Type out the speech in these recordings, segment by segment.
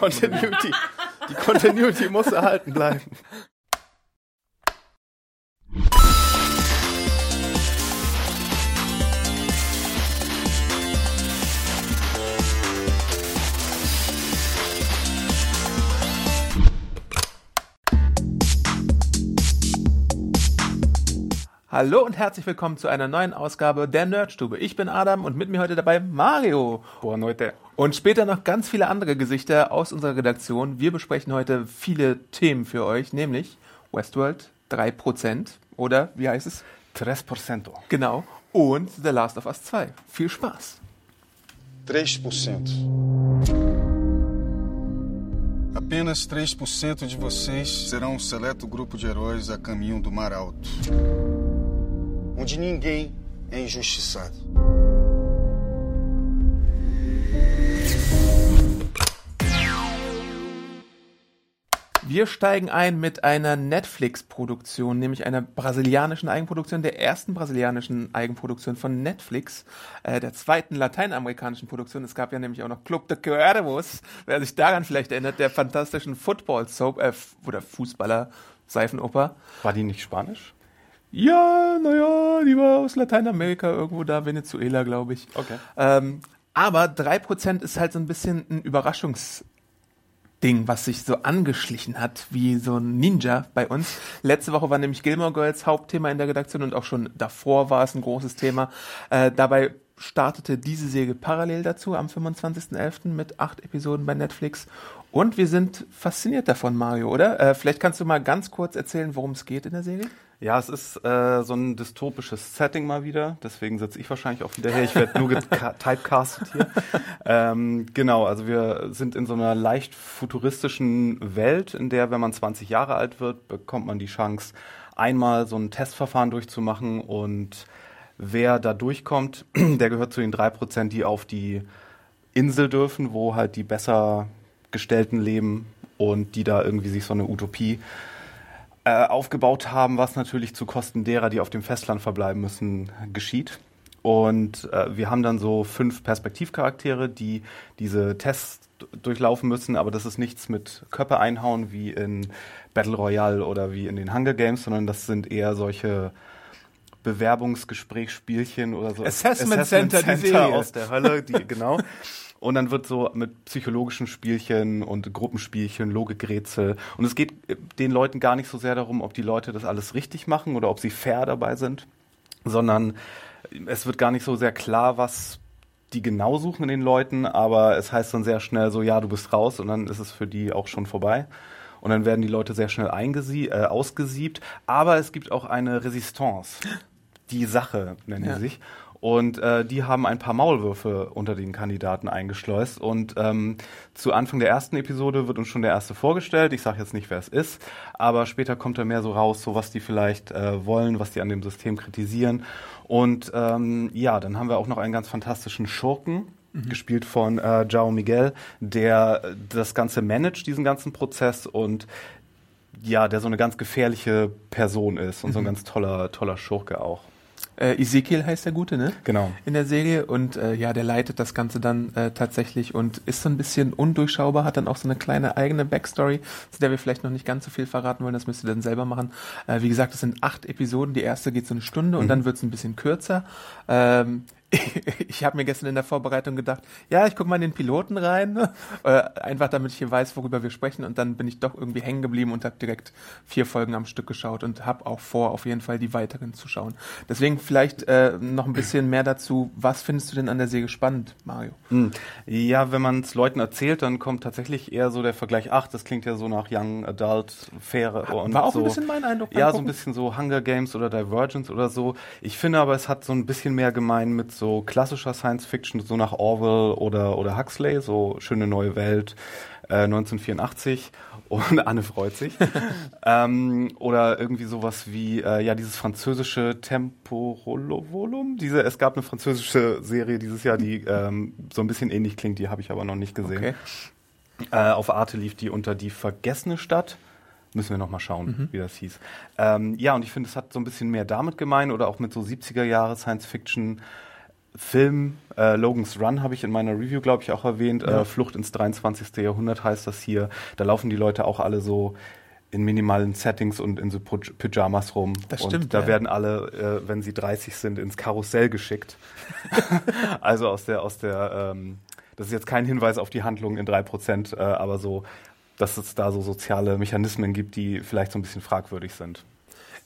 Continuity. Die Continuity muss erhalten bleiben. Hallo und herzlich willkommen zu einer neuen Ausgabe der Nerdstube. Ich bin Adam und mit mir heute dabei Mario. Boah, Leute. Und später noch ganz viele andere Gesichter aus unserer Redaktion. Wir besprechen heute viele Themen für euch, nämlich Westworld 3% oder wie heißt es? 3%. Genau. Und The Last of Us 2. Viel Spaß. 3%. Apenas 3% de vocês serão um seleto grupo de heróis a caminho do Mar Alto, onde ninguém é injustiçado. Wir steigen ein mit einer Netflix-Produktion, nämlich einer brasilianischen Eigenproduktion, der ersten brasilianischen Eigenproduktion von Netflix, äh, der zweiten lateinamerikanischen Produktion. Es gab ja nämlich auch noch Club de Cuervos, wer sich daran vielleicht erinnert, der fantastischen Football-Soap äh, oder Fußballer-Seifenoper. War die nicht Spanisch? Ja, naja, die war aus Lateinamerika, irgendwo da, Venezuela, glaube ich. Okay. Ähm, aber 3% ist halt so ein bisschen ein Überraschungs- Ding, was sich so angeschlichen hat, wie so ein Ninja bei uns. Letzte Woche war nämlich Gilmore Girls Hauptthema in der Redaktion und auch schon davor war es ein großes Thema. Äh, dabei startete diese Serie parallel dazu am 25.11. mit acht Episoden bei Netflix. Und wir sind fasziniert davon, Mario, oder? Äh, vielleicht kannst du mal ganz kurz erzählen, worum es geht in der Serie? Ja, es ist äh, so ein dystopisches Setting mal wieder. Deswegen sitze ich wahrscheinlich auch wieder her. Ich werde nur typecastet hier. ähm, genau, also wir sind in so einer leicht futuristischen Welt, in der, wenn man 20 Jahre alt wird, bekommt man die Chance, einmal so ein Testverfahren durchzumachen. Und wer da durchkommt, der gehört zu den drei Prozent, die auf die Insel dürfen, wo halt die besser gestellten leben und die da irgendwie sich so eine Utopie äh, aufgebaut haben, was natürlich zu Kosten derer, die auf dem Festland verbleiben müssen, geschieht. Und äh, wir haben dann so fünf Perspektivcharaktere, die diese Tests durchlaufen müssen, aber das ist nichts mit Köpfe einhauen wie in Battle Royale oder wie in den Hunger Games, sondern das sind eher solche Bewerbungsgesprächsspielchen oder so. Assessment, Assessment Center, Center aus der Hölle, die, genau. Und dann wird so mit psychologischen Spielchen und Gruppenspielchen, Logikrätsel. Und es geht den Leuten gar nicht so sehr darum, ob die Leute das alles richtig machen oder ob sie fair dabei sind, sondern es wird gar nicht so sehr klar, was die genau suchen in den Leuten, aber es heißt dann sehr schnell so, ja, du bist raus und dann ist es für die auch schon vorbei. Und dann werden die Leute sehr schnell äh, ausgesiebt. Aber es gibt auch eine Resistance. Die Sache nennen ja. sie sich. Und äh, die haben ein paar Maulwürfe unter den Kandidaten eingeschleust. Und ähm, zu Anfang der ersten Episode wird uns schon der erste vorgestellt. Ich sage jetzt nicht, wer es ist, aber später kommt er mehr so raus, so was die vielleicht äh, wollen, was die an dem System kritisieren. Und ähm, ja, dann haben wir auch noch einen ganz fantastischen Schurken, Mhm. gespielt von äh, Jao Miguel, der das Ganze managt, diesen ganzen Prozess und ja, der so eine ganz gefährliche Person ist und mhm. so ein ganz toller, toller Schurke auch. Äh, Ezekiel heißt der Gute, ne? Genau. In der Serie und äh, ja, der leitet das Ganze dann äh, tatsächlich und ist so ein bisschen undurchschaubar, hat dann auch so eine kleine eigene Backstory, zu der wir vielleicht noch nicht ganz so viel verraten wollen, das müsst ihr dann selber machen. Äh, wie gesagt, es sind acht Episoden, die erste geht so eine Stunde mhm. und dann wird es ein bisschen kürzer. Ähm, ich habe mir gestern in der Vorbereitung gedacht, ja, ich gucke mal in den Piloten rein, ne? äh, einfach damit ich hier weiß, worüber wir sprechen. Und dann bin ich doch irgendwie hängen geblieben und habe direkt vier Folgen am Stück geschaut und habe auch vor, auf jeden Fall die weiteren zu schauen. Deswegen vielleicht äh, noch ein bisschen mehr dazu. Was findest du denn an der Serie spannend, Mario? Hm. Ja, wenn man es Leuten erzählt, dann kommt tatsächlich eher so der Vergleich, ach, das klingt ja so nach Young Adult, faire und War auch so. ein bisschen mein Eindruck. Ja, so ein bisschen so Hunger Games oder Divergence oder so. Ich finde aber, es hat so ein bisschen mehr gemein mit so klassischer Science Fiction, so nach Orwell oder, oder Huxley, so Schöne neue Welt, äh, 1984 und Anne freut sich. ähm, oder irgendwie sowas wie, äh, ja, dieses französische Temporolovolum. Diese, es gab eine französische Serie dieses Jahr, die ähm, so ein bisschen ähnlich klingt, die habe ich aber noch nicht gesehen. Okay. Äh, auf Arte lief die unter die vergessene Stadt. Müssen wir noch mal schauen, mhm. wie das hieß. Ähm, ja, und ich finde, es hat so ein bisschen mehr damit gemein oder auch mit so 70er Jahre Science Fiction. Film äh, Logan's Run habe ich in meiner Review, glaube ich, auch erwähnt. Ja. Äh, Flucht ins 23. Jahrhundert heißt das hier. Da laufen die Leute auch alle so in minimalen Settings und in so Pyjamas rum. Das stimmt. Und da ja. werden alle, äh, wenn sie 30 sind, ins Karussell geschickt. also aus der, aus der, ähm, das ist jetzt kein Hinweis auf die Handlung in 3%, äh, aber so, dass es da so soziale Mechanismen gibt, die vielleicht so ein bisschen fragwürdig sind.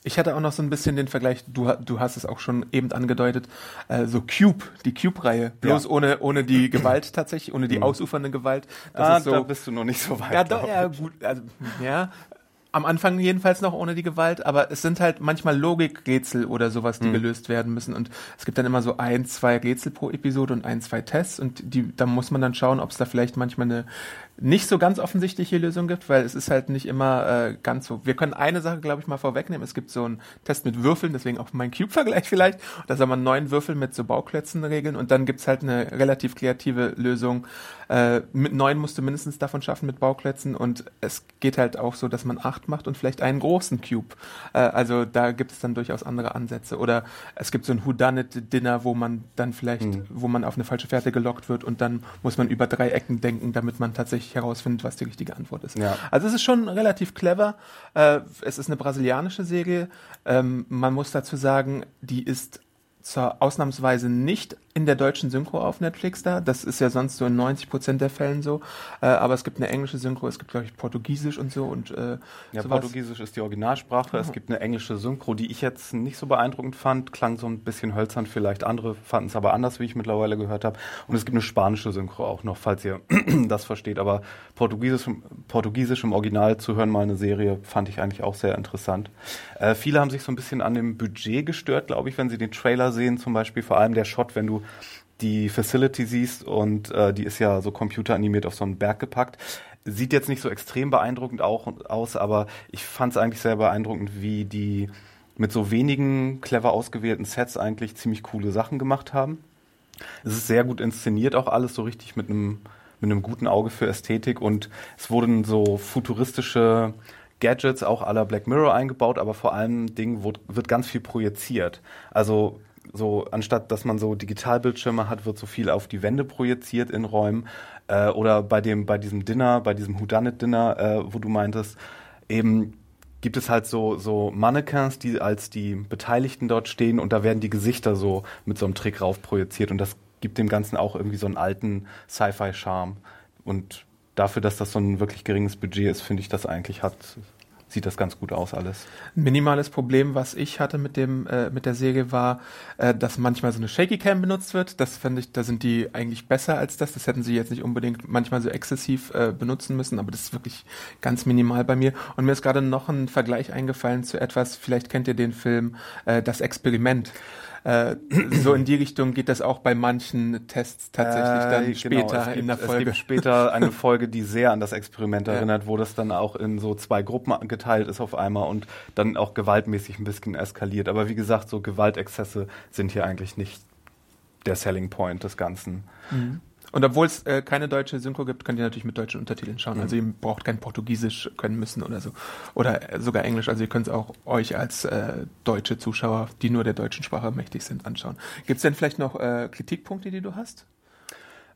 Ich hatte auch noch so ein bisschen den Vergleich, du, du hast es auch schon eben angedeutet, äh, so Cube, die Cube-Reihe, bloß ja. ohne, ohne die Gewalt tatsächlich, ohne die mhm. ausufernde Gewalt. Das ah, so, da bist du noch nicht so weit. Ja, doch, ja, gut, also, ja, am Anfang jedenfalls noch ohne die Gewalt, aber es sind halt manchmal Logikrätsel oder sowas, die mhm. gelöst werden müssen. Und es gibt dann immer so ein, zwei Rätsel pro Episode und ein, zwei Tests und die, da muss man dann schauen, ob es da vielleicht manchmal eine nicht so ganz offensichtliche Lösung gibt, weil es ist halt nicht immer äh, ganz so. Wir können eine Sache, glaube ich, mal vorwegnehmen. Es gibt so einen Test mit Würfeln, deswegen auch mein Cube-Vergleich vielleicht. Da soll man neun Würfel mit so Bauklötzen regeln und dann gibt's halt eine relativ kreative Lösung. Äh, mit neun musst du mindestens davon schaffen mit Bauklötzen und es geht halt auch so, dass man acht macht und vielleicht einen großen Cube. Äh, also da gibt es dann durchaus andere Ansätze. Oder es gibt so ein Whodunit-Dinner, wo man dann vielleicht, mhm. wo man auf eine falsche Fährte gelockt wird und dann muss man über drei Ecken denken, damit man tatsächlich tatsächlich herausfindet, was die richtige Antwort ist. Ja. Also es ist schon relativ clever. Äh, es ist eine brasilianische Serie. Ähm, man muss dazu sagen, die ist zwar ausnahmsweise nicht in der deutschen Synchro auf Netflix da. Das ist ja sonst so in 90 Prozent der Fällen so. Äh, aber es gibt eine englische Synchro, es gibt, glaube ich, Portugiesisch und so. Und, äh, ja, sowas. Portugiesisch ist die Originalsprache. Es gibt eine englische Synchro, die ich jetzt nicht so beeindruckend fand. Klang so ein bisschen hölzern vielleicht. Andere fanden es aber anders, wie ich mittlerweile gehört habe. Und es gibt eine spanische Synchro auch noch, falls ihr das versteht. Aber Portugiesisch, Portugiesisch im Original zu hören, mal eine Serie, fand ich eigentlich auch sehr interessant. Äh, viele haben sich so ein bisschen an dem Budget gestört, glaube ich, wenn sie den Trailer sehen. Zum Beispiel vor allem der Shot, wenn du die Facility siehst und äh, die ist ja so computeranimiert auf so einen Berg gepackt. Sieht jetzt nicht so extrem beeindruckend auch aus, aber ich fand es eigentlich sehr beeindruckend, wie die mit so wenigen clever ausgewählten Sets eigentlich ziemlich coole Sachen gemacht haben. Es ist sehr gut inszeniert auch alles, so richtig mit einem mit einem guten Auge für Ästhetik und es wurden so futuristische Gadgets auch aller Black Mirror eingebaut, aber vor allem Dingen wird ganz viel projiziert. Also so anstatt dass man so Digitalbildschirme hat, wird so viel auf die Wände projiziert in Räumen. Äh, oder bei dem, bei diesem Dinner, bei diesem Whodunit Dinner, äh, wo du meintest, eben gibt es halt so, so Mannequins, die als die Beteiligten dort stehen und da werden die Gesichter so mit so einem Trick rauf projiziert und das gibt dem Ganzen auch irgendwie so einen alten Sci-Fi-Charme. Und dafür, dass das so ein wirklich geringes Budget ist, finde ich das eigentlich hat sieht das ganz gut aus alles. Ein minimales Problem, was ich hatte mit dem äh, mit der Serie war, äh, dass manchmal so eine Shaky Cam benutzt wird. Das fände ich, da sind die eigentlich besser als das. Das hätten sie jetzt nicht unbedingt manchmal so exzessiv äh, benutzen müssen, aber das ist wirklich ganz minimal bei mir. Und mir ist gerade noch ein Vergleich eingefallen zu etwas. Vielleicht kennt ihr den Film äh, Das Experiment. Äh, so in die Richtung geht das auch bei manchen Tests tatsächlich dann äh, später genau, gibt, in der Folge. Es gibt später eine Folge, die sehr an das Experiment erinnert, ja. wo das dann auch in so zwei Gruppen geteilt ist auf einmal und dann auch gewaltmäßig ein bisschen eskaliert. Aber wie gesagt, so Gewaltexzesse sind hier eigentlich nicht der Selling Point des Ganzen. Mhm. Und obwohl es äh, keine deutsche Synchro gibt, könnt ihr natürlich mit deutschen Untertiteln schauen. Mhm. Also ihr braucht kein Portugiesisch können müssen oder so. Oder äh, sogar Englisch. Also ihr könnt es auch euch als äh, deutsche Zuschauer, die nur der deutschen Sprache mächtig sind, anschauen. Gibt es denn vielleicht noch äh, Kritikpunkte, die du hast?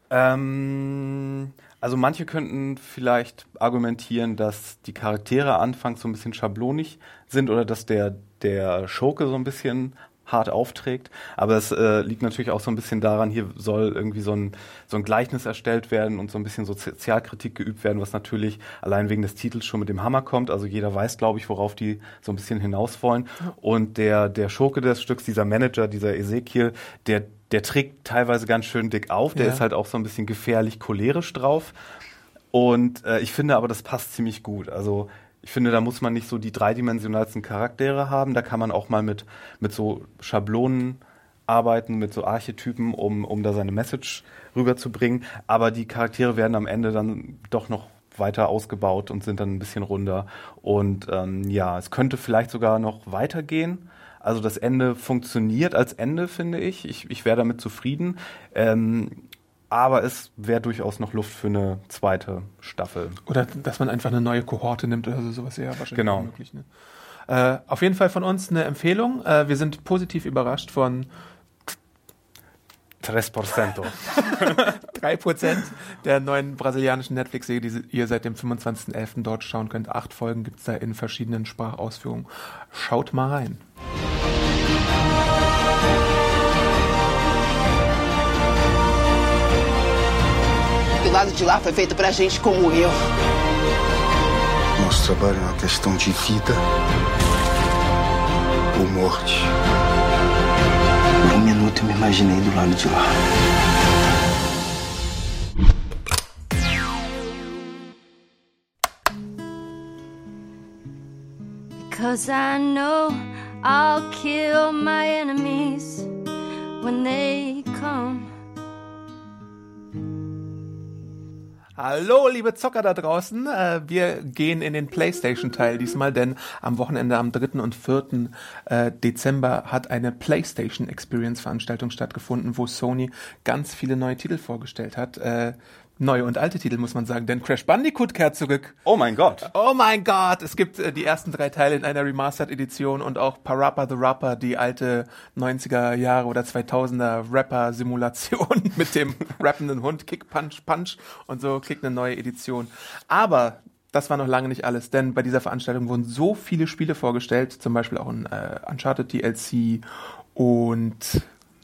Ähm, also manche könnten vielleicht argumentieren, dass die Charaktere anfangs so ein bisschen schablonig sind oder dass der, der Schurke so ein bisschen hart aufträgt. Aber es äh, liegt natürlich auch so ein bisschen daran, hier soll irgendwie so ein, so ein Gleichnis erstellt werden und so ein bisschen Sozialkritik geübt werden, was natürlich allein wegen des Titels schon mit dem Hammer kommt. Also jeder weiß, glaube ich, worauf die so ein bisschen hinaus wollen. Und der, der Schurke des Stücks, dieser Manager, dieser Ezekiel, der, der trägt teilweise ganz schön dick auf. Der ja. ist halt auch so ein bisschen gefährlich cholerisch drauf. Und äh, ich finde aber, das passt ziemlich gut. Also ich finde, da muss man nicht so die dreidimensionalsten Charaktere haben. Da kann man auch mal mit, mit so Schablonen arbeiten mit so Archetypen, um, um da seine Message rüberzubringen. Aber die Charaktere werden am Ende dann doch noch weiter ausgebaut und sind dann ein bisschen runder. Und ähm, ja, es könnte vielleicht sogar noch weitergehen. Also das Ende funktioniert als Ende, finde ich. Ich, ich wäre damit zufrieden. Ähm, aber es wäre durchaus noch Luft für eine zweite Staffel. Oder dass man einfach eine neue Kohorte nimmt oder so, sowas wäre wahrscheinlich Genau. möglich. Ne? Äh, auf jeden Fall von uns eine Empfehlung. Äh, wir sind positiv überrascht von 3%. 3% der neuen brasilianischen Netflix-Serie, die ihr seit dem 25.11. dort schauen könnt. Acht Folgen gibt's da in verschiedenen Sprachausführungen. Schaut mal rein. Lado de lá foi feito pra gente como eu. Nosso trabalho é uma questão de vida ou morte. Por um minuto eu me imaginei do lado de lá. Cause I know I'll kill my enemies when they come. Hallo, liebe Zocker da draußen. Äh, wir gehen in den PlayStation-Teil diesmal, denn am Wochenende am 3. und 4. äh, Dezember hat eine PlayStation Experience-Veranstaltung stattgefunden, wo Sony ganz viele neue Titel vorgestellt hat. Neue und alte Titel, muss man sagen, denn Crash Bandicoot kehrt zurück. Oh mein Gott. Oh mein Gott, es gibt äh, die ersten drei Teile in einer Remastered-Edition und auch Parappa the Rapper, die alte 90er Jahre oder 2000er Rapper-Simulation mit dem rappenden Hund, Kick, Punch, Punch und so kriegt eine neue Edition. Aber das war noch lange nicht alles, denn bei dieser Veranstaltung wurden so viele Spiele vorgestellt, zum Beispiel auch ein äh, Uncharted DLC und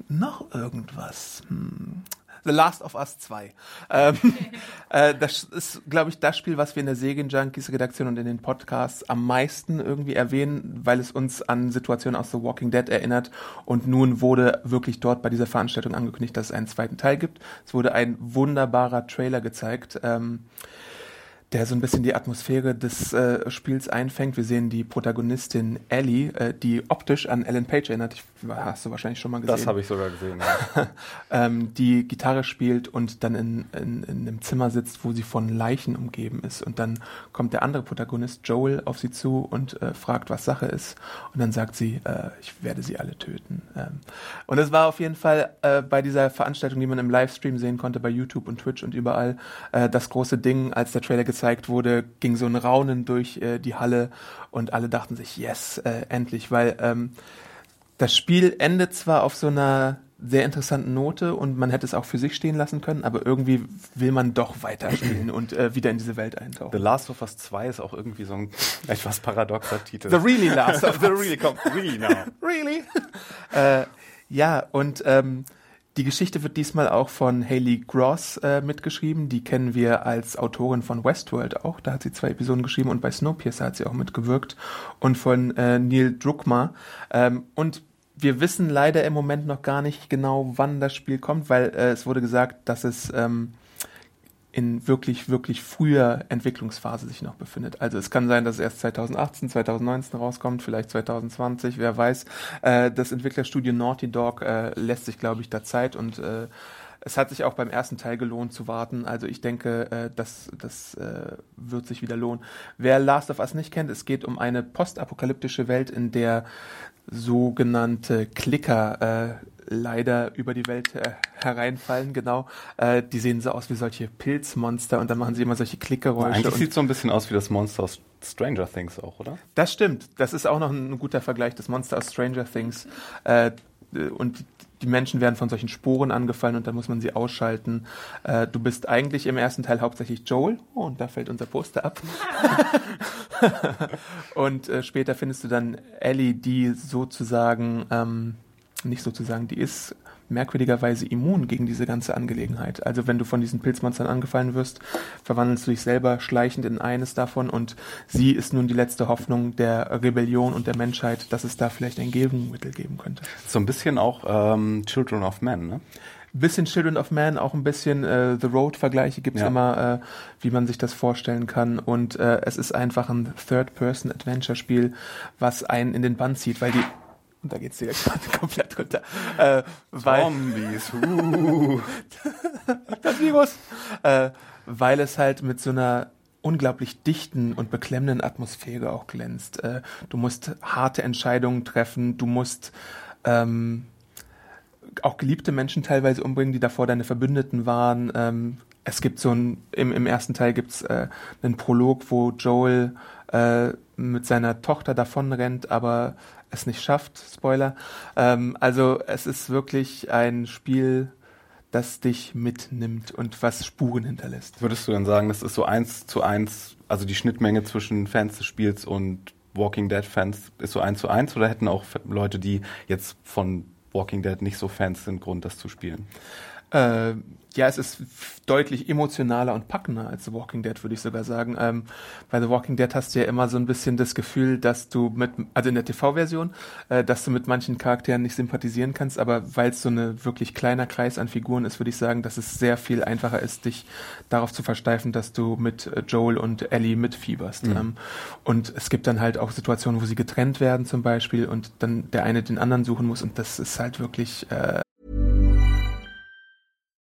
noch irgendwas. Hm. The Last of Us 2. Ähm, äh, das ist, glaube ich, das Spiel, was wir in der Segen Junkies Redaktion und in den Podcasts am meisten irgendwie erwähnen, weil es uns an Situationen aus The Walking Dead erinnert. Und nun wurde wirklich dort bei dieser Veranstaltung angekündigt, dass es einen zweiten Teil gibt. Es wurde ein wunderbarer Trailer gezeigt. Ähm, der so ein bisschen die Atmosphäre des äh, Spiels einfängt. Wir sehen die Protagonistin Ellie, äh, die optisch an Ellen Page erinnert. Ich, hast du wahrscheinlich schon mal gesehen. Das habe ich sogar gesehen. Ja. ähm, die Gitarre spielt und dann in, in, in einem Zimmer sitzt, wo sie von Leichen umgeben ist. Und dann kommt der andere Protagonist, Joel, auf sie zu und äh, fragt, was Sache ist. Und dann sagt sie, äh, ich werde sie alle töten. Ähm, und es war auf jeden Fall äh, bei dieser Veranstaltung, die man im Livestream sehen konnte, bei YouTube und Twitch und überall, äh, das große Ding, als der Trailer gezeigt wurde, ging so ein Raunen durch äh, die Halle und alle dachten sich, yes, äh, endlich, weil ähm, das Spiel endet zwar auf so einer sehr interessanten Note und man hätte es auch für sich stehen lassen können, aber irgendwie will man doch weiterspielen und äh, wieder in diese Welt The eintauchen. Last of Us 2 ist auch irgendwie so ein etwas paradoxer Titel. The really Last of The Us. really, come, really now. Really? äh, ja, und ähm, die Geschichte wird diesmal auch von Haley Gross äh, mitgeschrieben. Die kennen wir als Autorin von Westworld auch. Da hat sie zwei Episoden geschrieben und bei Snowpiercer hat sie auch mitgewirkt. Und von äh, Neil Druckmann. Ähm, und wir wissen leider im Moment noch gar nicht genau, wann das Spiel kommt, weil äh, es wurde gesagt, dass es ähm, in wirklich, wirklich früher Entwicklungsphase sich noch befindet. Also es kann sein, dass es erst 2018, 2019 rauskommt, vielleicht 2020, wer weiß. Äh, das Entwicklerstudio Naughty Dog äh, lässt sich, glaube ich, da Zeit und äh, es hat sich auch beim ersten Teil gelohnt zu warten. Also ich denke, äh, das, das äh, wird sich wieder lohnen. Wer Last of Us nicht kennt, es geht um eine postapokalyptische Welt, in der sogenannte Klicker äh, leider über die Welt äh, hereinfallen, genau. Äh, die sehen so aus wie solche Pilzmonster und dann machen sie immer solche Klickgeräusche. Eigentlich und sieht so ein bisschen aus wie das Monster aus Stranger Things auch, oder? das stimmt. Das ist auch noch ein, ein guter Vergleich. Das Monster aus Stranger Things. Äh, und die Menschen werden von solchen Sporen angefallen und dann muss man sie ausschalten. Äh, du bist eigentlich im ersten Teil hauptsächlich Joel. Oh, und da fällt unser Poster ab. und äh, später findest du dann Ellie, die sozusagen, ähm, nicht sozusagen, die ist merkwürdigerweise immun gegen diese ganze Angelegenheit. Also wenn du von diesen Pilzmonstern angefallen wirst, verwandelst du dich selber schleichend in eines davon und sie ist nun die letzte Hoffnung der Rebellion und der Menschheit, dass es da vielleicht ein Gegenmittel geben könnte. So ein bisschen auch ähm, Children of Men, ne? bisschen Children of Man, auch ein bisschen äh, The Road-Vergleiche gibt's Ja. immer, äh, wie man sich das vorstellen kann. Und äh, es ist einfach ein Third-Person-Adventure-Spiel, was einen in den Bann zieht, weil die Und da geht's dir gerade komplett runter. Äh, weil, Zombies. Uh. das Virus. Äh, weil es halt mit so einer unglaublich dichten und beklemmenden Atmosphäre auch glänzt. Äh, du musst harte Entscheidungen treffen, du musst ähm, auch geliebte Menschen teilweise umbringen, die davor deine Verbündeten waren. Ähm, es gibt so ein, im, im ersten Teil gibt's äh, einen Prolog, wo Joel äh, mit seiner Tochter davonrennt, aber es nicht schafft. Spoiler. Ähm, also es ist wirklich ein Spiel, das dich mitnimmt und was Spuren hinterlässt. Würdest du dann sagen, das ist so eins zu eins, also die Schnittmenge zwischen Fans des Spiels und Walking Dead Fans ist so eins zu eins oder hätten auch Leute, die jetzt von Walking Dead nicht so Fans sind, Grund, das zu spielen? Äh, ja, es ist deutlich emotionaler und packender als The Walking Dead, würde ich sogar sagen. Ähm, bei The Walking Dead hast du ja immer so ein bisschen das Gefühl, dass du mit, also in der TV-Version, äh, dass du mit manchen Charakteren nicht sympathisieren kannst, aber weil es so eine wirklich kleiner Kreis an Figuren ist, würde ich sagen, dass es sehr viel einfacher ist, dich darauf zu versteifen, dass du mit äh, Joel und Ellie mitfieberst. Ähm, und es gibt dann halt auch Situationen, wo sie getrennt werden zum Beispiel und dann der eine den anderen suchen muss und das ist halt wirklich äh,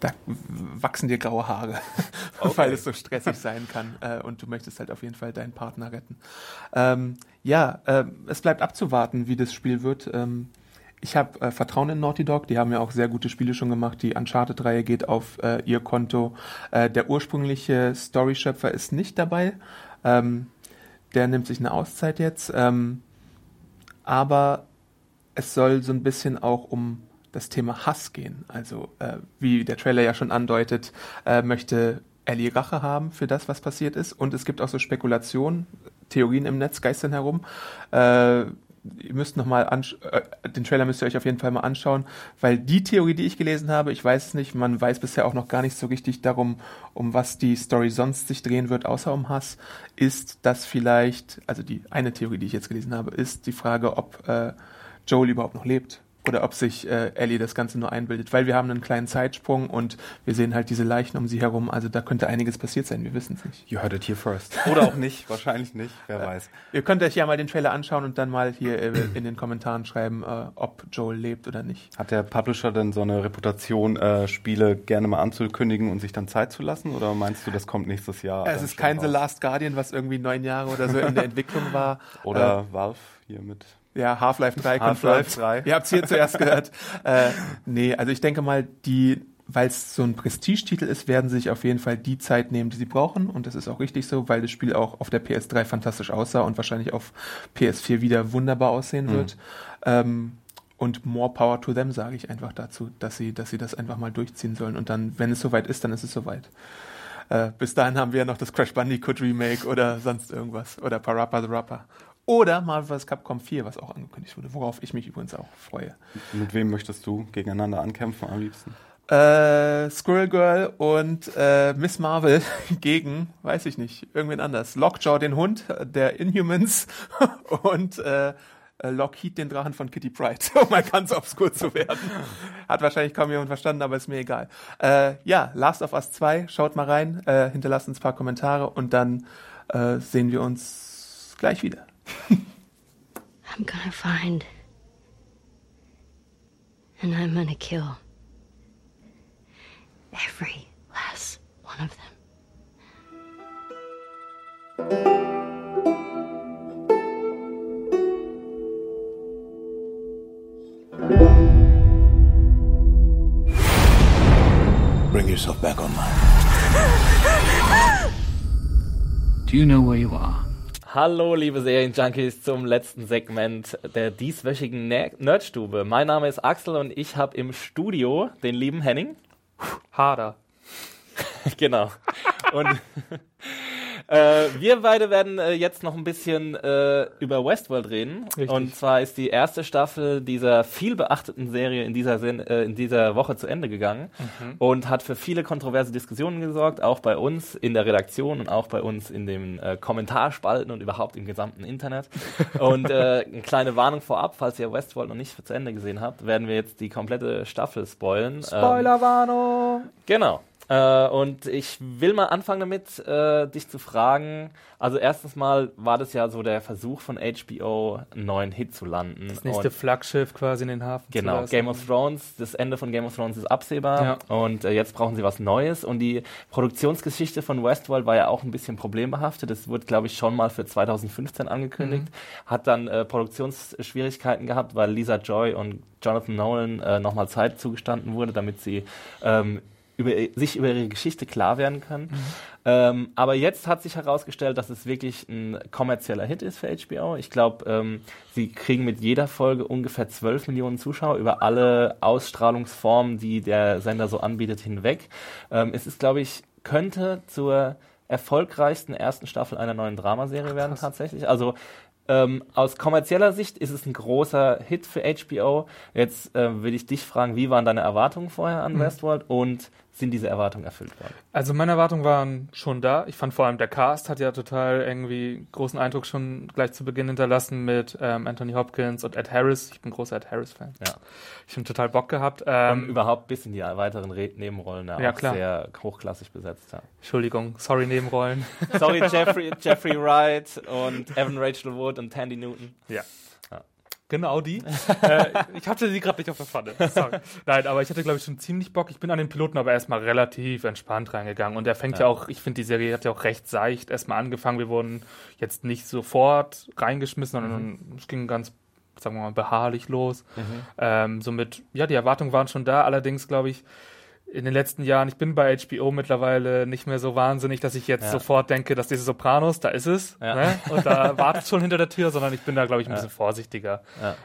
da wachsen dir graue Haare, weil es so stressig sein kann äh, und du möchtest halt auf jeden Fall deinen Partner retten. Ähm, ja, äh, es bleibt abzuwarten, wie das Spiel wird. Ähm, ich habe äh, Vertrauen in Naughty Dog, die haben ja auch sehr gute Spiele schon gemacht. Die Uncharted-Reihe geht auf äh, ihr Konto. Äh, der ursprüngliche Story-Schöpfer ist nicht dabei. Ähm, der nimmt sich eine Auszeit jetzt. Ähm, aber es soll so ein bisschen auch um das Thema Hass gehen. Also, äh, wie der Trailer ja schon andeutet, äh, möchte Ellie Rache haben für das, was passiert ist. Und es gibt auch so Spekulationen, Theorien im Netz geistern herum. Äh, ihr müsst noch mal äh, den Trailer müsst ihr euch auf jeden Fall mal anschauen, weil die Theorie, die ich gelesen habe, ich weiß es nicht, man weiß bisher auch noch gar nicht so richtig darum, um was die Story sonst sich drehen wird, außer um Hass, ist, dass vielleicht, also die eine Theorie, die ich jetzt gelesen habe, ist die Frage, ob äh, Joel überhaupt noch lebt oder ob sich äh, Ellie das Ganze nur einbildet, weil wir haben einen kleinen Zeitsprung und wir sehen halt diese Leichen um sie herum, also da könnte einiges passiert sein, wir wissen es nicht. You heard it here first. Oder auch nicht, wahrscheinlich nicht, wer weiß. Ihr könnt euch ja mal den Trailer anschauen und dann mal hier äh, in den Kommentaren schreiben, äh, ob Joel lebt oder nicht. Hat der Publisher denn so eine Reputation, äh, Spiele gerne mal anzukündigen und sich dann Zeit zu lassen? Oder meinst du, das kommt nächstes Jahr? es ist kein The raus? Last Guardian, was irgendwie neun Jahre oder so in der Entwicklung war. Oder Valve hier mit. Ja, Half-Life 3 Half-Life confirmed. 3. Ihr habt es hier zuerst gehört. Äh, nee, also ich denke mal, die, weil es so ein Prestigetitel ist, werden sie sich auf jeden Fall die Zeit nehmen, die sie brauchen. Und das ist auch richtig so, weil das Spiel auch auf der PS3 fantastisch aussah und wahrscheinlich auf PS4 wieder wunderbar aussehen wird. Ähm, und more power to them, sage ich einfach dazu, dass sie, dass sie das einfach mal durchziehen sollen. Und dann, wenn es soweit ist, dann ist es soweit. Äh, bis dahin haben wir ja noch das Crash Bandicoot Remake oder sonst irgendwas. Oder Parappa the Rapper. Oder Marvel vs. Capcom 4, was auch angekündigt wurde, worauf ich mich übrigens auch freue. Mit wem möchtest du gegeneinander ankämpfen am liebsten? Äh, Squirrel Girl und äh, Miss Marvel gegen, weiß ich nicht, irgendwen anders. Lockjaw, den Hund der Inhumans und äh, äh, Lockheed, den Drachen von Kitty Pryde, um mal ganz obskur zu werden. Hat wahrscheinlich kaum jemand verstanden, aber ist mir egal. Äh, ja, Last of Us 2, schaut mal rein, äh, hinterlasst uns ein paar Kommentare und dann äh, sehen wir uns gleich wieder. I'm gonna find. And I'm gonna kill. Every last one of them. Bring yourself back online. Do you know where you are? Hallo, liebe Serienjunkies, zum letzten Segment der dieswöchigen Ner- Nerdstube. Mein Name ist Axel und ich habe im Studio den lieben Henning. Harder. genau. Und Äh, wir beide werden äh, jetzt noch ein bisschen äh, über Westworld reden. Richtig. Und zwar ist die erste Staffel dieser viel beachteten Serie in dieser, Sen äh, in dieser Woche zu Ende gegangen Mhm. und hat für viele kontroverse Diskussionen gesorgt, auch bei uns in der Redaktion und auch bei uns in den äh, Kommentarspalten und überhaupt im gesamten Internet. und äh, eine kleine Warnung vorab, falls ihr Westworld noch nicht zu Ende gesehen habt, werden wir jetzt die komplette Staffel spoilen. Ähm, Spoilerwarnung! Genau. Äh, und ich will mal anfangen damit, äh, dich zu fragen. Also erstens mal war das ja so der Versuch von HBO, einen neuen Hit zu landen. Das nächste Und- Flaggschiff quasi in den Hafen Genau. Game of Thrones, das Ende von Game of Thrones ist absehbar Ja. und äh, jetzt brauchen sie was Neues und die Produktionsgeschichte von Westworld war ja auch ein bisschen problembehaftet. Das wurde, glaube ich, schon mal für 2015 angekündigt, Mhm. hat dann äh, Produktionsschwierigkeiten gehabt, weil Lisa Joy und Jonathan Nolan äh, nochmal Zeit zugestanden wurde, damit sie ähm, über, sich über ihre Geschichte klar werden können. Ähm, aber jetzt hat sich herausgestellt, dass es wirklich ein kommerzieller Hit ist für HBO. Ich glaube, ähm, sie kriegen mit jeder Folge ungefähr 12 Millionen Zuschauer über alle Ausstrahlungsformen, die der Sender so anbietet, hinweg. Ähm, es ist, glaube ich, könnte zur erfolgreichsten ersten Staffel einer neuen Dramaserie werden tatsächlich. Also ähm, aus kommerzieller Sicht ist es ein großer Hit für HBO. Jetzt äh, will ich dich fragen, wie waren deine Erwartungen vorher an Mhm. Westworld und sind diese Erwartungen erfüllt worden? Also meine Erwartungen waren schon da. Ich fand vor allem der Cast hat ja total irgendwie großen Eindruck schon gleich zu Beginn hinterlassen mit ähm, Anthony Hopkins und Ed Harris. Ich bin großer Ed Harris-Fan. Ja. Ich habe total Bock gehabt. Und Ähm, überhaupt bis in die weiteren Re Nebenrollen ja, Ja, auch klar. sehr hochklassig besetzt. Ja. Entschuldigung, sorry Nebenrollen. Sorry, Jeffrey, Jeffrey Wright und Evan Rachel Wood und Tandy Newton. Ja. Ja. Genau die. äh, ich hatte sie gerade nicht auf der Pfanne. Sorry. Nein, aber ich hatte, glaube ich, schon ziemlich Bock. Ich bin an den Piloten aber erstmal relativ entspannt reingegangen. Und der fängt ja, Ja. auch, ich finde, die Serie hat ja auch recht seicht erstmal angefangen. Wir wurden jetzt nicht sofort reingeschmissen, sondern es ging ganz, sagen wir mal, beharrlich los. Ähm, somit, ja, die Erwartungen waren schon da. Allerdings, glaube ich, in den letzten Jahren, ich bin bei HBO mittlerweile nicht mehr so wahnsinnig, dass ich jetzt Ja. sofort denke, dass diese Sopranos, da ist es. Ja. Ne? Und da wartet schon hinter der Tür, sondern ich bin da, glaube ich, ein bisschen vorsichtiger.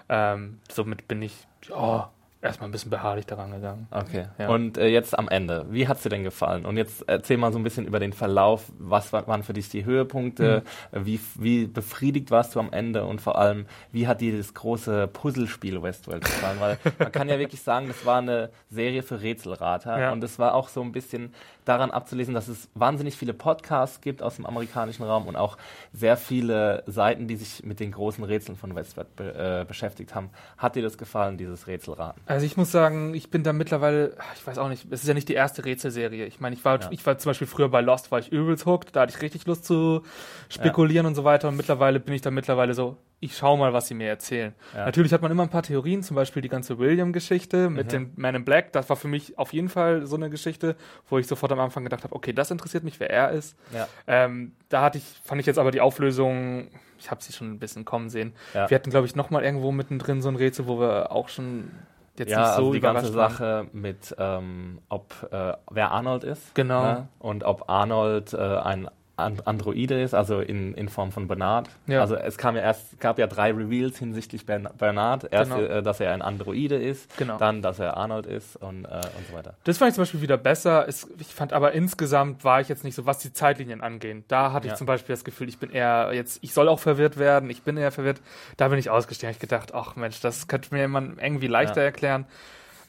Ähm, somit bin ich ja, erstmal ein bisschen beharrlich daran gegangen. Okay. Ja. Und äh, jetzt am Ende, wie hat's dir denn gefallen? Und jetzt erzähl mal so ein bisschen über den Verlauf. Was wa- waren für dich die Höhepunkte? Mhm. Wie, wie befriedigt warst du am Ende? Und vor allem, wie hat dir das große Puzzlespiel Westworld gefallen? Weil man kann ja wirklich sagen, das war eine Serie für Rätselrater. Ja. Und es war auch so ein bisschen daran abzulesen, dass es wahnsinnig viele Podcasts gibt aus dem amerikanischen Raum und auch sehr viele Seiten, die sich mit den großen Rätseln von Westworld be äh, beschäftigt haben. Hat dir das gefallen, dieses Rätselraten? Also ich muss sagen, ich bin da mittlerweile, ich weiß auch nicht, es ist ja nicht die erste Rätselserie. Ich meine, ich war, Ja. ich war zum Beispiel früher bei Lost, war ich übelst hooked, da hatte ich richtig Lust zu spekulieren und so weiter. Und mittlerweile bin ich da mittlerweile so, ich schau mal, was sie mir erzählen. Ja. Natürlich hat man immer ein paar Theorien, zum Beispiel die ganze William-Geschichte mit Mhm. dem Man in Black. Das war für mich auf jeden Fall so eine Geschichte, wo ich sofort am Anfang gedacht habe, okay, das interessiert mich, wer er ist. Ja. Ähm, da hatte ich, fand ich jetzt aber die Auflösung, ich habe sie schon ein bisschen kommen sehen. Ja. Wir hatten, glaube ich, noch mal irgendwo mittendrin so ein Rätsel, wo wir auch schon jetzt ja, nicht so also die ganze waren. Sache mit, ähm, ob äh, wer Arnold ist. Genau. Ne? Und ob Arnold äh, ein Androide ist, also in, in Form von Bernard. Ja. Also es kam ja erst, gab ja drei Reveals hinsichtlich Bern Bernard. Erst, Genau. äh, dass er ein Androide ist, Genau. dann, dass er Arnold ist und, äh, und so weiter. Das fand ich zum Beispiel wieder besser. Es, ich fand aber insgesamt war ich jetzt nicht so, was die Zeitlinien angehen. Da hatte Ja. ich zum Beispiel das Gefühl, ich bin eher jetzt, ich soll auch verwirrt werden, ich bin eher verwirrt. Da bin ich ausgestiegen. Ich gedacht, ach Mensch, das könnte mir jemand irgendwie leichter Ja. erklären.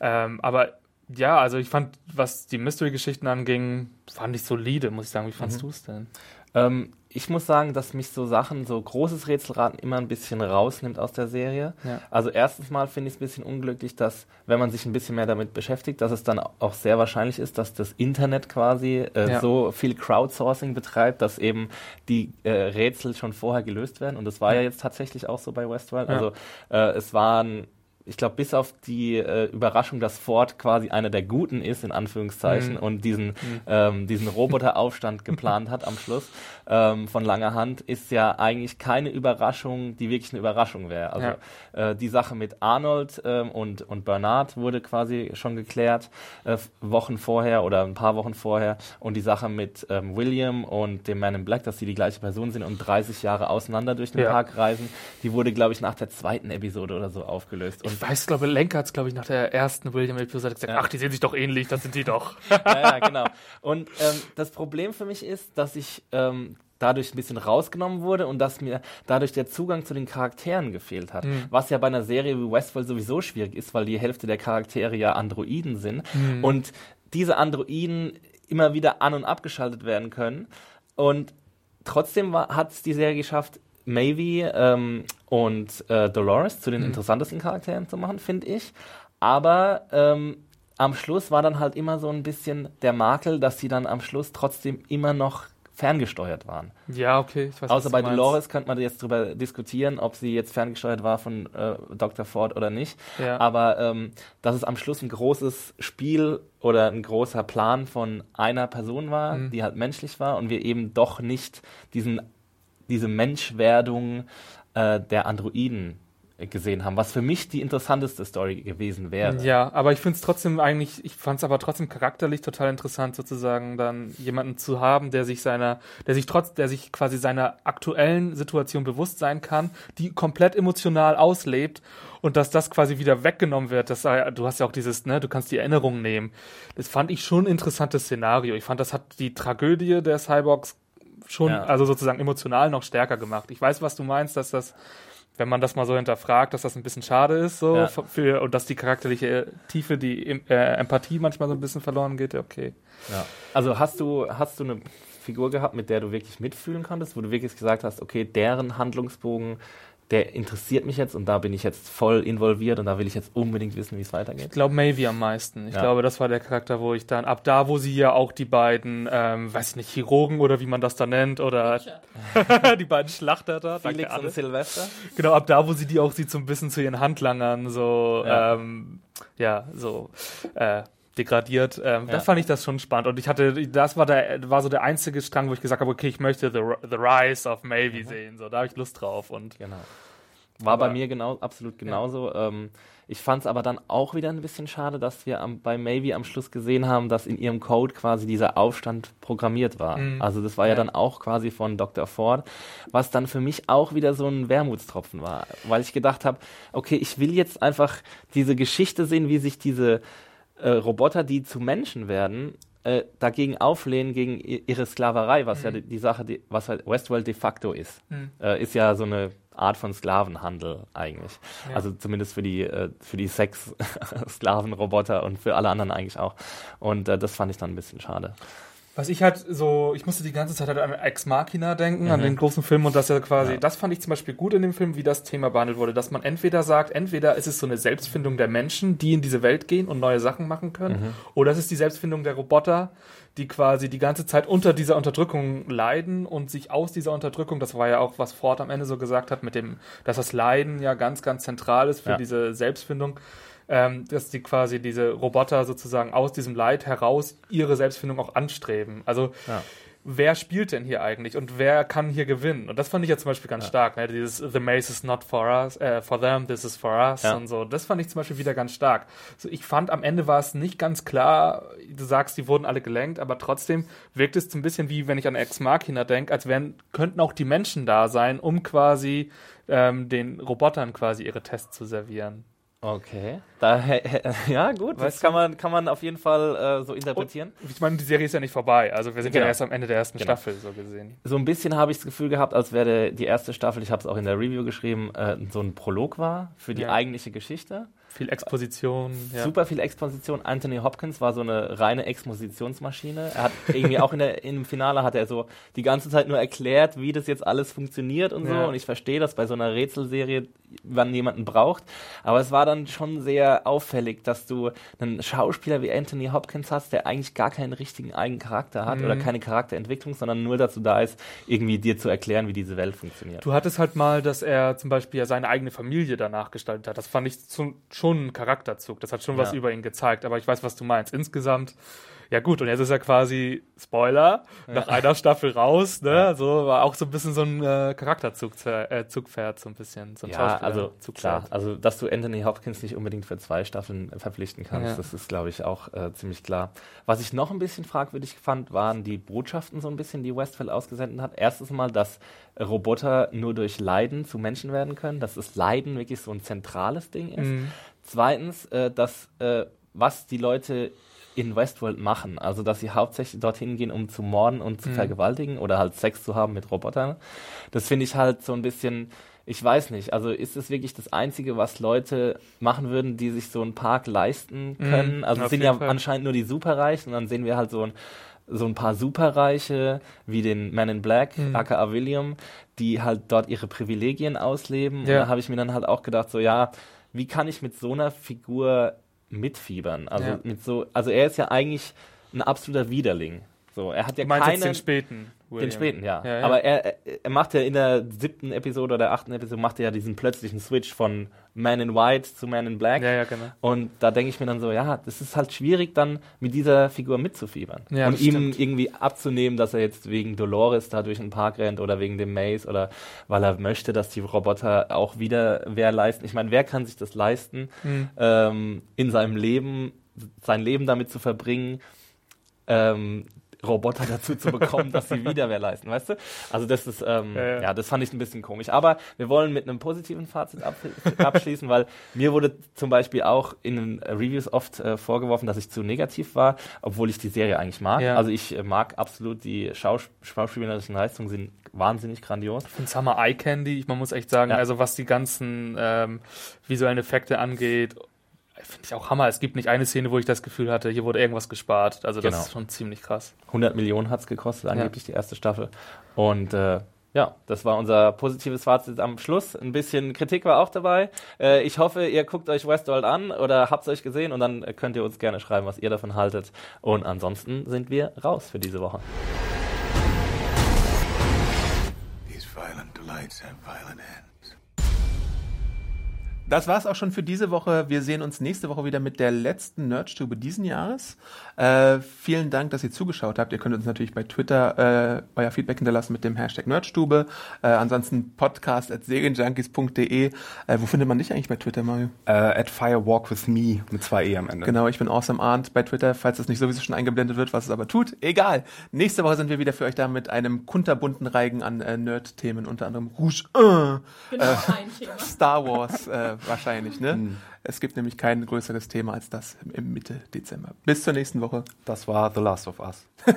Ähm, aber ja, also ich fand, was die Mystery-Geschichten anging, fand ich solide, muss ich sagen. Wie fandst Mhm. du es denn? Ähm, ich muss sagen, dass mich so Sachen, so großes Rätselraten immer ein bisschen rausnimmt aus der Serie. Ja. Also erstens mal finde ich es ein bisschen unglücklich, dass, wenn man sich ein bisschen mehr damit beschäftigt, dass es dann auch sehr wahrscheinlich ist, dass das Internet quasi äh, Ja. so viel Crowdsourcing betreibt, dass eben die äh, Rätsel schon vorher gelöst werden. Und das war ja, jetzt tatsächlich auch so bei Westworld. Ja. Also äh, es waren ich glaube, bis auf die äh, Überraschung, dass Ford quasi einer der Guten ist, in Anführungszeichen, Mhm. und diesen, ähm, diesen Roboteraufstand geplant hat am Schluss ähm, von langer Hand, ist ja eigentlich keine Überraschung, die wirklich eine Überraschung wäre. Also äh, die Sache mit Arnold ähm, und, und Bernard wurde quasi schon geklärt, äh, Wochen vorher oder ein paar Wochen vorher. Und die Sache mit ähm, William und dem Man in Black, dass sie die gleiche Person sind und 30 Jahre auseinander durch den Ja. Park reisen, die wurde, glaube ich, nach der zweiten Episode oder so aufgelöst. Und Ich weiß, glaube Lenker hat es, glaube ich, nach der ersten William-Episode gesagt, Ja. ach, die sehen sich doch ähnlich, das sind die doch. ja, ja, genau. Und ähm, das Problem für mich ist, dass ich ähm, dadurch ein bisschen rausgenommen wurde und dass mir dadurch der Zugang zu den Charakteren gefehlt hat. Mhm. Was ja bei einer Serie wie Westworld sowieso schwierig ist, weil die Hälfte der Charaktere ja Androiden sind Mhm. und diese Androiden immer wieder an- und abgeschaltet werden können. Und trotzdem hat es die Serie geschafft, Maeve ähm, und äh, Dolores zu den Mhm. interessantesten Charakteren zu machen, finde ich. Aber ähm, am Schluss war dann halt immer so ein bisschen der Makel, dass sie dann am Schluss trotzdem immer noch ferngesteuert waren. Ja, okay. Ich weiß, Außer bei meinst. Dolores könnte man jetzt darüber diskutieren, ob sie jetzt ferngesteuert war von äh, Dr. Ford oder nicht. Ja. Aber ähm, dass es am Schluss ein großes Spiel oder ein großer Plan von einer Person war, Mhm. die halt menschlich war und wir eben doch nicht diesen, diese Menschwerdung äh, der Androiden gesehen haben, was für mich die interessanteste Story gewesen wäre. Ja, aber ich finde es trotzdem eigentlich, ich fand es aber trotzdem charakterlich total interessant, sozusagen dann jemanden zu haben, der sich seiner, der sich trotz, der sich quasi seiner aktuellen Situation bewusst sein kann, die komplett emotional auslebt und dass das quasi wieder weggenommen wird. Das, sei- du hast ja auch dieses, ne, du kannst die Erinnerung nehmen. Das fand ich schon ein interessantes Szenario. Ich fand, das hat die Tragödie der Cyborgs schon, Ja. also sozusagen emotional noch stärker gemacht. Ich weiß, was du meinst, dass das wenn man das mal so hinterfragt, dass das ein bisschen schade ist, so Ja. für, und dass die charakterliche Tiefe, die äh, Empathie manchmal so ein bisschen verloren geht, okay. Ja. Also hast du, hast du eine Figur gehabt, mit der du wirklich mitfühlen konntest, wo du wirklich gesagt hast, okay, deren Handlungsbogen, der interessiert mich jetzt und da bin ich jetzt voll involviert und da will ich jetzt unbedingt wissen, wie es Ich weitergeht? glaube Maeve am meisten. Ich Ja. glaube, das war der Charakter, wo ich dann, ab da, wo sie ja auch die beiden, ähm, weiß ich nicht, Chirurgen oder wie man das da nennt, oder die beiden Schlachter da, danke Felix Anne. und Sylvester? Genau, ab da, wo sie die auch sieht, so ein bisschen zu ihren Handlangern so, Ja. ähm, ja, so äh, degradiert. Ähm, Ja. Da fand ich das schon spannend. Und ich hatte, das war der, war so der einzige Strang, wo ich gesagt habe, okay, ich möchte The, the Rise of Maybe sehen. So, da habe ich Lust drauf. Und Genau. War bei Aber- mir genau, absolut genauso. Ähm, ich fand es aber dann auch wieder ein bisschen schade, dass wir am, bei Maybe am Schluss gesehen haben, dass in ihrem Code quasi dieser Aufstand programmiert war. Mhm. Also das war ja, Ja. dann auch quasi von Dr. Ford, was dann für mich auch wieder so ein Wermutstropfen war, weil ich gedacht habe, okay, ich will jetzt einfach diese Geschichte sehen, wie sich diese äh, Roboter, die zu Menschen werden, äh, dagegen auflehnen gegen ihre Sklaverei, was ja die, die Sache, die, was halt Westworld de facto ist. Mhm. Äh, ist ja so eine Art von Sklavenhandel eigentlich. Ja. Also zumindest für die, äh, für die Sex-Sklavenroboter und für alle anderen eigentlich auch. Und äh, das fand ich dann ein bisschen schade. Was ich halt so, ich musste die ganze Zeit halt an Ex Machina denken, an Mhm. den großen Film und das ja quasi, Ja. das fand ich zum Beispiel gut in dem Film, wie das Thema behandelt wurde, dass man entweder sagt, entweder ist es so eine Selbstfindung der Menschen, die in diese Welt gehen und neue Sachen machen können, Mhm. oder es ist die Selbstfindung der Roboter, die quasi die ganze Zeit unter dieser Unterdrückung leiden und sich aus dieser Unterdrückung, das war ja auch, was Ford am Ende so gesagt hat, mit dem, dass das Leiden ja ganz, ganz zentral ist für Ja. diese Selbstfindung, ähm, dass die quasi diese Roboter sozusagen aus diesem Leid heraus ihre Selbstfindung auch anstreben. Also Ja. wer spielt denn hier eigentlich und wer kann hier gewinnen? Und das fand ich ja zum Beispiel ganz stark. Ne? Dieses The Maze is not for us, äh, for them, this is for us Ja. und so. Das fand ich zum Beispiel wieder ganz stark. So, ich fand am Ende war es nicht ganz klar. Du sagst, die wurden alle gelenkt, aber trotzdem wirkt es so ein bisschen wie, wenn ich an Ex Machina denke, als wären könnten auch die Menschen da sein, um quasi ähm, den Robotern quasi ihre Tests zu servieren. Okay. Da, ja, gut, das Weißt kann man, kann man auf jeden Fall äh, so interpretieren. Ich meine, die Serie ist ja nicht vorbei. Also wir sind Genau. ja erst am Ende der ersten Genau. Staffel so gesehen. So ein bisschen habe ich das Gefühl gehabt, als wäre die erste Staffel, ich habe es auch in der Review geschrieben, äh, so ein Prolog war für die Ja. eigentliche Geschichte. Viel Exposition. Ja. Super viel Exposition. Anthony Hopkins war so eine reine Expositionsmaschine. Er hat irgendwie auch in der, im Finale hat er so die ganze Zeit nur erklärt, wie das jetzt alles funktioniert und so. Ja. Und ich verstehe das bei so einer Rätselserie, wann jemanden braucht. Aber es war dann schon sehr auffällig, dass du einen Schauspieler wie Anthony Hopkins hast, der eigentlich gar keinen richtigen eigenen Charakter hat Mhm. oder keine Charakterentwicklung, sondern nur dazu da ist, irgendwie dir zu erklären, wie diese Welt funktioniert. Du hattest halt mal, dass er zum Beispiel ja seine eigene Familie danach gestaltet hat. Das fand ich zum, schon ein Charakterzug. Das hat schon was Ja. über ihn gezeigt. Aber ich weiß, was du meinst. Insgesamt, ja gut. Und jetzt ist er quasi, Spoiler, nach einer Staffel raus. Ne? So war auch so ein bisschen so ein äh, Charakterzug, äh, Zugpferd, so ein bisschen. So ein Ja, also klar, also dass du Anthony Hopkins nicht unbedingt für zwei Staffeln verpflichten kannst, Ja. das ist, glaube ich, auch äh, ziemlich klar. Was ich noch ein bisschen fragwürdig fand, waren die Botschaften so ein bisschen, die Westphal ausgesendet hat. Erstens mal, dass Roboter nur durch Leiden zu Menschen werden können, dass das Leiden wirklich so ein zentrales Ding ist. Mhm. Zweitens, äh, dass äh, was die Leute in Westworld machen. Also, dass sie hauptsächlich dorthin gehen, um zu morden und zu Mhm. vergewaltigen oder halt Sex zu haben mit Robotern. Das finde ich halt so ein bisschen, ich weiß nicht, also ist es wirklich das Einzige, was Leute machen würden, die sich so einen Park leisten Mhm, können? Also, auf es sind ja Fall. anscheinend nur die Superreichen und dann sehen wir halt so ein so ein paar Superreiche wie den Man in Black, Mhm. aka William, die halt dort ihre Privilegien ausleben. Und Ja. da habe ich mir dann halt auch gedacht, so ja, wie kann ich mit so einer Figur mitfiebern? Also Ja. mit so, also er ist ja eigentlich ein absoluter Widerling. So, er hat ja Du meinst keine, jetzt den späten William. den späten, ja. Ja, ja. Aber er, er- macht ja in der siebten Episode oder achten Episode macht er ja diesen plötzlichen Switch von Man in White zu Man in Black. Ja, ja, genau. Und da denke ich mir dann so, ja, das ist halt schwierig, dann mit dieser Figur mitzufiebern. Ja, und ihm stimmt. irgendwie abzunehmen, dass er jetzt wegen Dolores da durch den Park rennt oder wegen dem Maze oder weil er möchte, dass die Roboter auch wieder wer leisten. Ich meine, wer kann sich das leisten, Mhm. ähm, in seinem Leben, sein Leben damit zu verbringen, ähm, Roboter dazu zu bekommen, dass sie wieder wer leisten, weißt du? Also das ist, ähm, Ja, ja, ja. das fand ich ein bisschen komisch. Aber wir wollen mit einem positiven Fazit ab abschließen, weil mir wurde zum Beispiel auch in den Reviews oft äh, vorgeworfen, dass ich zu negativ war, obwohl ich die Serie eigentlich mag. Ja. Also ich äh, mag absolut die Schaus schauspielerischen Leistungen, sind wahnsinnig grandios. Ich finde es Hammer Eye Candy. Man muss echt sagen, also was die ganzen ähm, visuellen Effekte angeht, finde ich auch Hammer. Es gibt nicht eine Szene, wo ich das Gefühl hatte, hier wurde irgendwas gespart. Also das Genau. ist schon ziemlich krass. 100 Millionen hat's gekostet, angeblich die erste Staffel. Und äh, ja, das war unser positives Fazit am Schluss. Ein bisschen Kritik war auch dabei. Äh, ich hoffe, ihr guckt euch Westworld an oder habt es euch gesehen und dann könnt ihr uns gerne schreiben, was ihr davon haltet. Und ansonsten sind wir raus für diese Woche. These violent delights have violent ends. Das war's auch schon für diese Woche. Wir sehen uns nächste Woche wieder mit der letzten Nerdstube diesen Jahres. Äh, vielen Dank, dass ihr zugeschaut habt. Ihr könnt uns natürlich bei Twitter äh, euer Feedback hinterlassen mit dem Hashtag Nerdstube. Äh, ansonsten podcast at serienjunkies.de. Äh, wo findet man dich eigentlich bei Twitter, Mario? Äh, at Firewalk with Me mit zwei E am Ende. Genau, ich bin Awesome Arndt bei Twitter, falls es nicht sowieso schon eingeblendet wird, was es aber tut. Egal. Nächste Woche sind wir wieder für euch da mit einem kunterbunten Reigen an äh, Nerd-Themen, unter anderem Rouge 1, Genau, äh, ein Thema. Star Wars äh, wahrscheinlich, ne? Es gibt nämlich kein größeres Thema als das im Mitte Dezember. Bis zur nächsten Woche. Das war The Last of Us.